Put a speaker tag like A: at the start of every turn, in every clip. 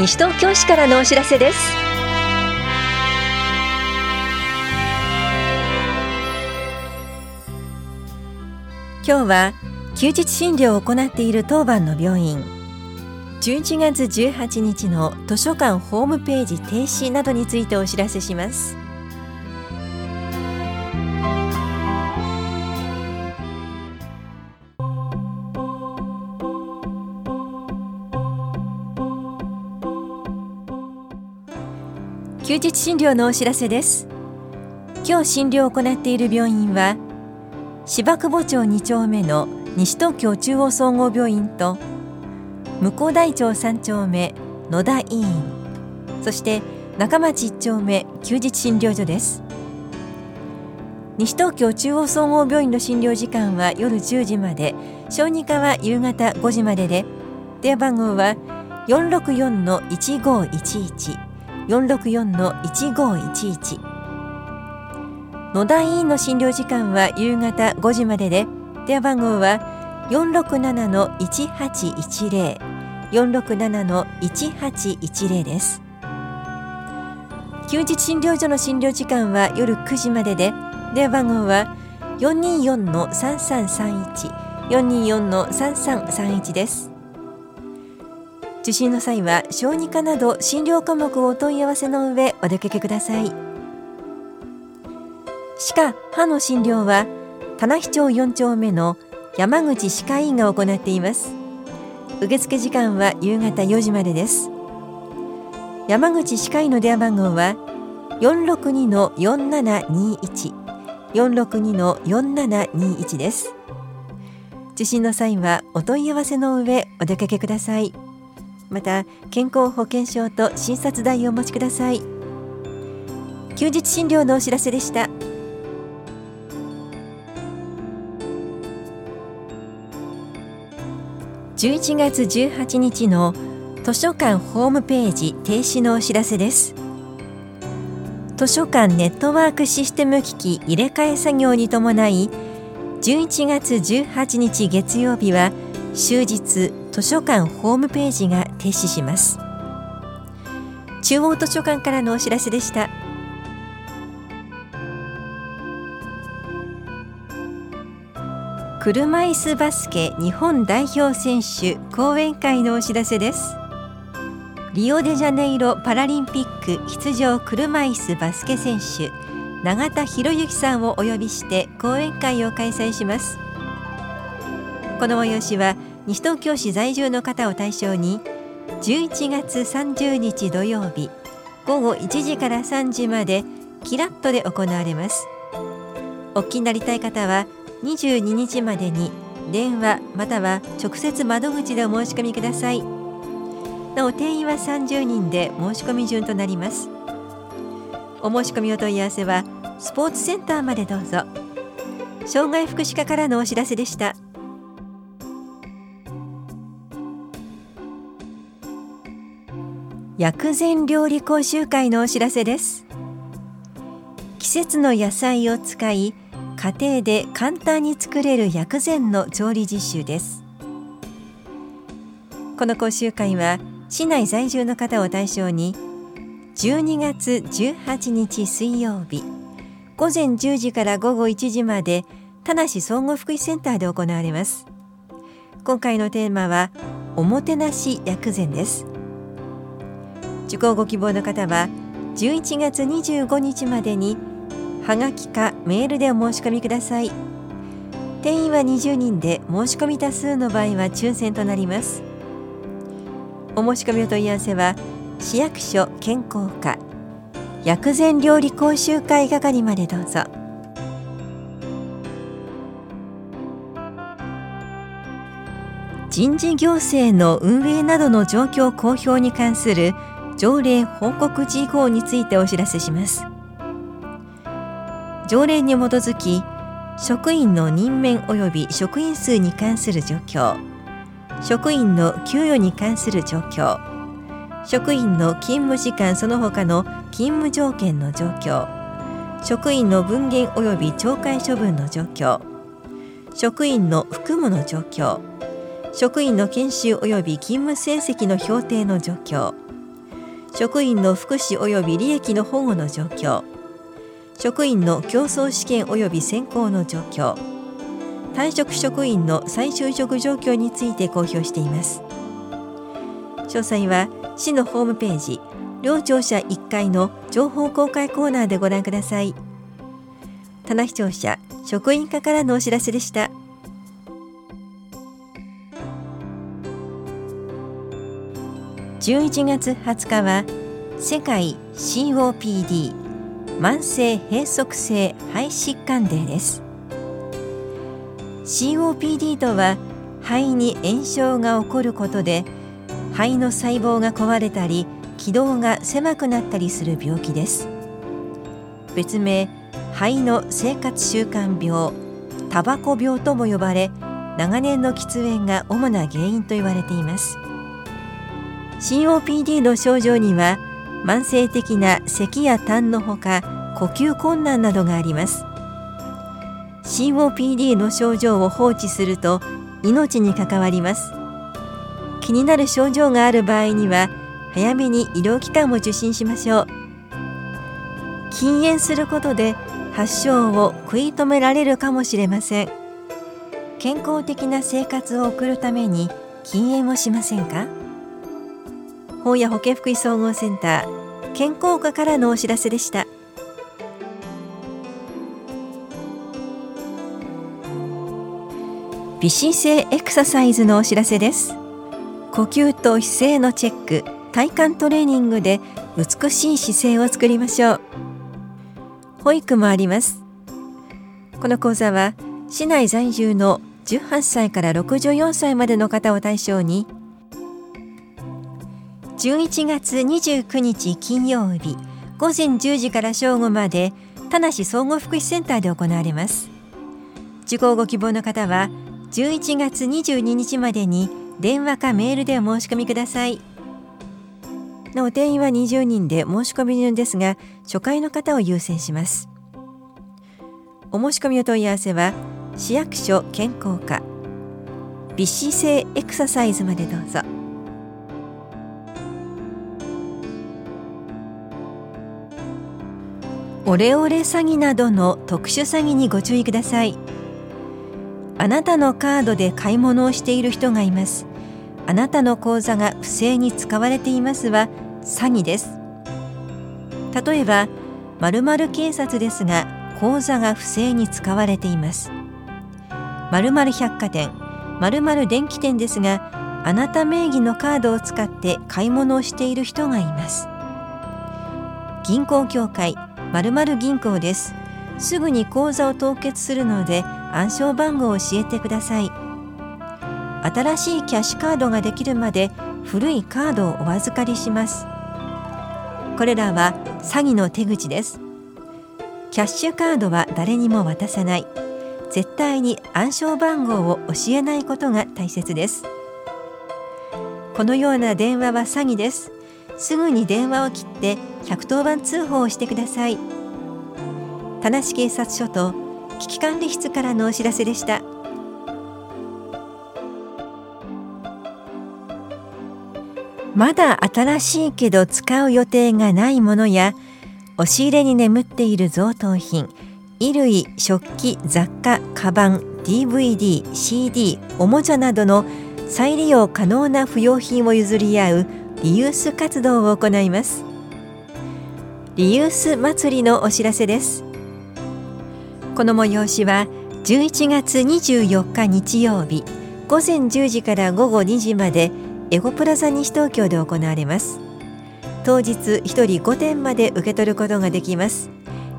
A: 西東京市からのお知らせです。今日は休日診療を行っている当番の病院。11月18日の図書館ホームページ停止などについてお知らせします。休日診療のお知らせです。今日診療を行っている病院は芝久保町2丁目の西東京中央総合病院と向こう大町3丁目野田医院そして中町1丁目休日診療所です。西東京中央総合病院の診療時間は夜10時まで小児科は夕方5時までで電話番号は464-1511 464-1511野田医院の診療時間は夕方5時までで電話番号は467-1810 467-1810です。休日診療所の診療時間は夜9時までで電話番号は424-3331 424-3331です。受診の際は小児科など診療科目をお問い合わせの上お出かけください。歯科・歯の診療は棚比町4丁目の山口歯科医院が行っています。受付時間は夕方4時までです。山口歯科医の電話番号は462-4721 462-4721です。受診の際はお問い合わせの上お出かけください。また健康保険証と診察代をお持ちください。休日診療のお知らせでした。11月18日の図書館ホームページ停止のお知らせです。図書館ネットワークシステム機器入れ替え作業に伴い11月18日月曜日は終日図書館ホームページが停止します。中央図書館からのお知らせでした。車椅子バスケ日本代表選手講演会のお知らせです。リオデジャネイロパラリンピック出場車椅子バスケ選手永田博之さんをお呼びして講演会を開催します。この催しは西東京市在住の方を対象に11月30日土曜日午後1時から3時までキラットで行われます。お気になりたい方は22日までに電話または直接窓口でお申し込みください。なお定員は30人で申し込み順となります。お申し込みお問い合わせはスポーツセンターまでどうぞ。障害福祉課からのお知らせでした。薬膳料理講習会のお知らせです。季節の野菜を使い家庭で簡単に作れる薬膳の調理実習です。この講習会は市内在住の方を対象に12月18日水曜日午前10時から午後1時まで田梨総合福祉センターで行われます。今回のテーマはおもてなし薬膳です。受講ご希望の方は11月25日までにはがきかメールでお申し込みください。定員は20人で申し込み多数の場合は抽選となります。お申し込みお問い合わせは市役所健康課薬膳料理講習会係までどうぞ。人事行政の運営などの状況公表に関する条例報告事項についてお知らせします。条例に基づき職員の任免及び職員数に関する状況職員の給与に関する状況職員の勤務時間その他の勤務条件の状況職員の分限及び懲戒処分の状況職員の服務の状況職員の研修及び勤務成績の評定の状況職員の福祉及び利益の保護の状況。職員の競争試験及び選考の状況。退職職員の再就職状況について公表しています。詳細は市のホームページ両庁舎1階の情報公開コーナーでご覧ください。棚視聴者職員課からのお知らせでした。11月20日は世界 COPD 慢性閉塞性肺疾患デーです。COPD とは肺に炎症が起こることで肺の細胞が壊れたり気道が狭くなったりする病気です。別名肺の生活習慣病タバコ病とも呼ばれ長年の喫煙が主な原因と言われています。COPD の症状には慢性的な咳や痰のほか呼吸困難などがあります。COPD の症状を放置すると命に関わります。気になる症状がある場合には早めに医療機関を受診しましょう。禁煙することで発症を食い止められるかもしれません。健康的な生活を送るために禁煙をしませんか？本屋保健福祉総合センター健康課からのお知らせでした。微姿勢エクササイズのお知らせです。呼吸と姿勢のチェック体幹トレーニングで美しい姿勢を作りましょう。保育もあります。この講座は市内在住の18歳から64歳までの方を対象に11月29日金曜日午前10時から正午まで田梨総合福祉センターで行われます。受講ご希望の方は11月22日までに電話かメールでお申し込みください。なお定員は20人で申し込み順ですが初回の方を優先します。お申し込みお問い合わせは市役所健康課。微姿勢エクササイズまでどうぞ。オレオレ詐欺などの特殊詐欺にご注意ください。あなたのカードで買い物をしている人がいます。あなたの口座が不正に使われていますは詐欺です。例えば〇〇警察ですが口座が不正に使われています。〇〇百貨店〇〇電気店ですがあなた名義のカードを使って買い物をしている人がいます。銀行協会〇〇銀行です。すぐに口座を凍結するので暗証番号を教えてください。新しいキャッシュカードができるまで古いカードをお預かりします。これらは詐欺の手口です。キャッシュカードは誰にも渡さない。絶対に暗証番号を教えないことが大切です。このような電話は詐欺です。すぐに電話を切って110番通報をしてください。田無警察署と危機管理室からのお知らせでした。まだ新しいけど使う予定がないものや押し入れに眠っている贈答品衣類食器雑貨カバン DVD、CD、おもちゃなどの再利用可能な不要品を譲り合うリユース活動を行います。リユース祭りのお知らせです。この催しは11月24日日曜日午前10時から午後2時までエゴプラザ西東京で行われます。当日1人5点まで受け取ることができます。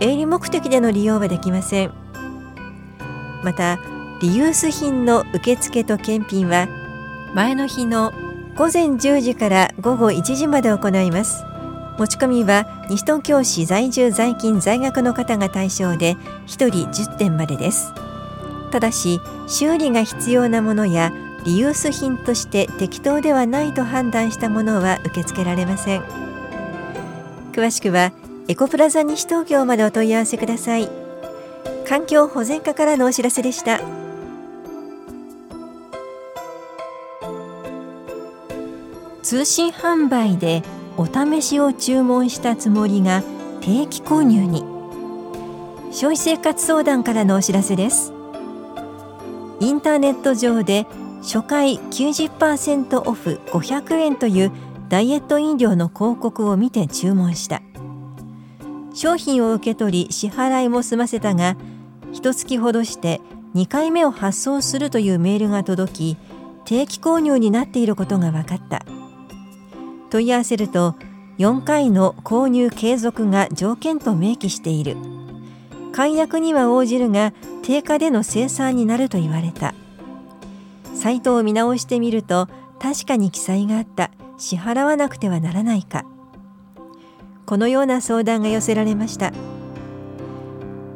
A: 営利目的での利用はできません。またリユース品の受付と検品は前の日の午前10時から午後1時まで行います。持ち込みは西東京市在住在勤在学の方が対象で1人10点までです。ただし修理が必要なものやリユース品として適当ではないと判断したものは受け付けられません。詳しくはエコプラザ西東京までお問い合わせください。環境保全課からのお知らせでした。通信販売でお試しを注文したつもりが定期購入に。消費生活相談からのお知らせです。インターネット上で初回90%オフ500円というダイエット飲料の広告を見て注文した。商品を受け取り支払いも済ませたが一月ほどして2回目を発送するというメールが届き定期購入になっていることが分かった。問い合わせると4回の購入継続が条件と明記している。解約には応じるが定価での生産になると言われた。サイトを見直してみると確かに記載があった。支払わなくてはならないか。このような相談が寄せられました。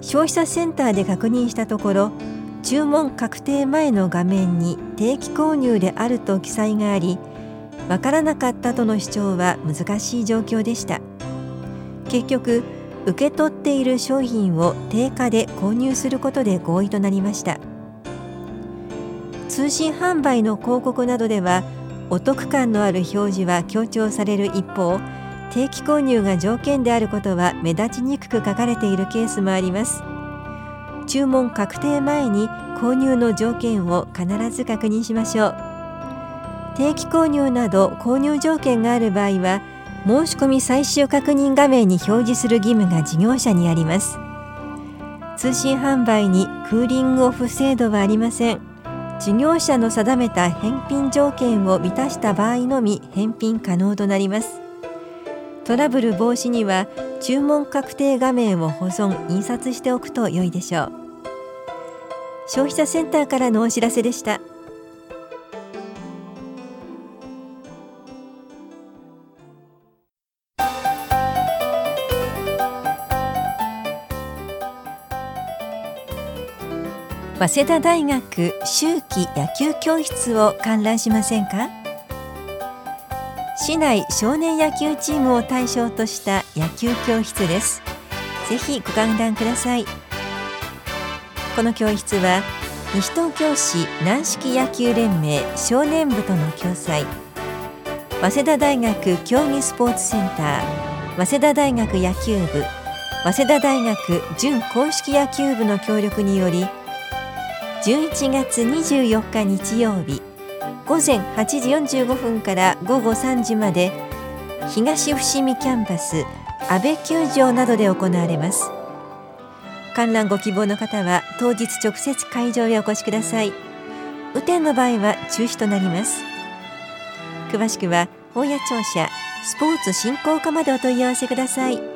A: 消費者センターで確認したところ注文確定前の画面に定期購入であると記載がありわからなかったとの主張は難しい状況でした。結局受け取っている商品を定価で購入することで合意となりました。通信販売の広告などではお得感のある表示は強調される一方定期購入が条件であることは目立ちにくく書かれているケースもあります。注文確定前に購入の条件を必ず確認しましょう。定期購入など購入条件がある場合は申し込み最終確認画面に表示する義務が事業者にあります。通信販売にクーリングオフ制度はありません。事業者の定めた返品条件を満たした場合のみ返品可能となります。トラブル防止には注文確定画面を保存印刷しておくと良いでしょう。消費者センターからのお知らせでした。早稲田大学秋季野球教室を観覧しませんか？市内少年野球チームを対象とした野球教室です。ぜひご観覧ください。この教室は西東京市軟式野球連盟少年部との共催。早稲田大学競技スポーツセンター。早稲田大学野球部。早稲田大学準公式野球部の協力により11月24日日曜日午前8時45分から午後3時まで東伏見キャンパス安倍球場などで行われます。観覧ご希望の方は当日直接会場へお越しください。雨天の場合は中止となります。詳しくは大谷庁舎スポーツ振興課までお問い合わせください。